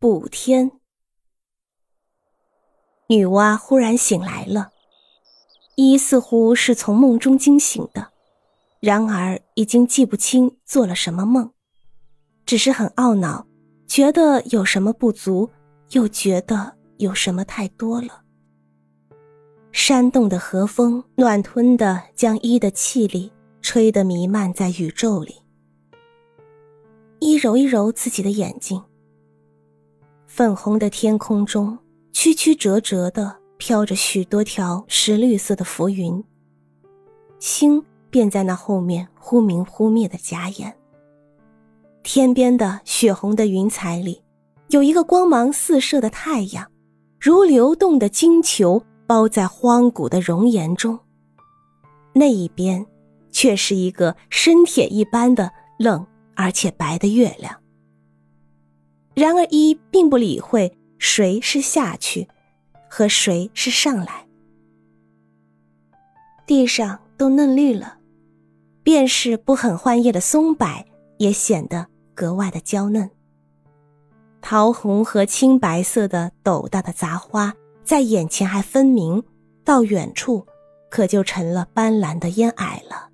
补天。女娲忽然醒来了，一似乎是从梦中惊醒的，然而已经记不清做了什么梦，只是很懊恼，觉得有什么不足，又觉得有什么太多了。煽动的和风，暖吞的将一的气力吹得弥漫在宇宙里。一揉一揉自己的眼睛，粉红的天空中曲曲折折的飘着许多条石绿色的浮云，星便在那后面忽明忽灭的眨眼。天边的血红的云彩里，有一个光芒四射的太阳，如流动的金球包在荒古的熔岩中。那一边，却是一个深铁一般的冷。而且白的月亮。然而一并不理会谁是下去，和谁是上来。地上都嫩绿了，便是不很换叶的松柏也显得格外的娇嫩。桃红和青白色的斗大的杂花在眼前还分明，到远处可就成了斑斓的烟霭了。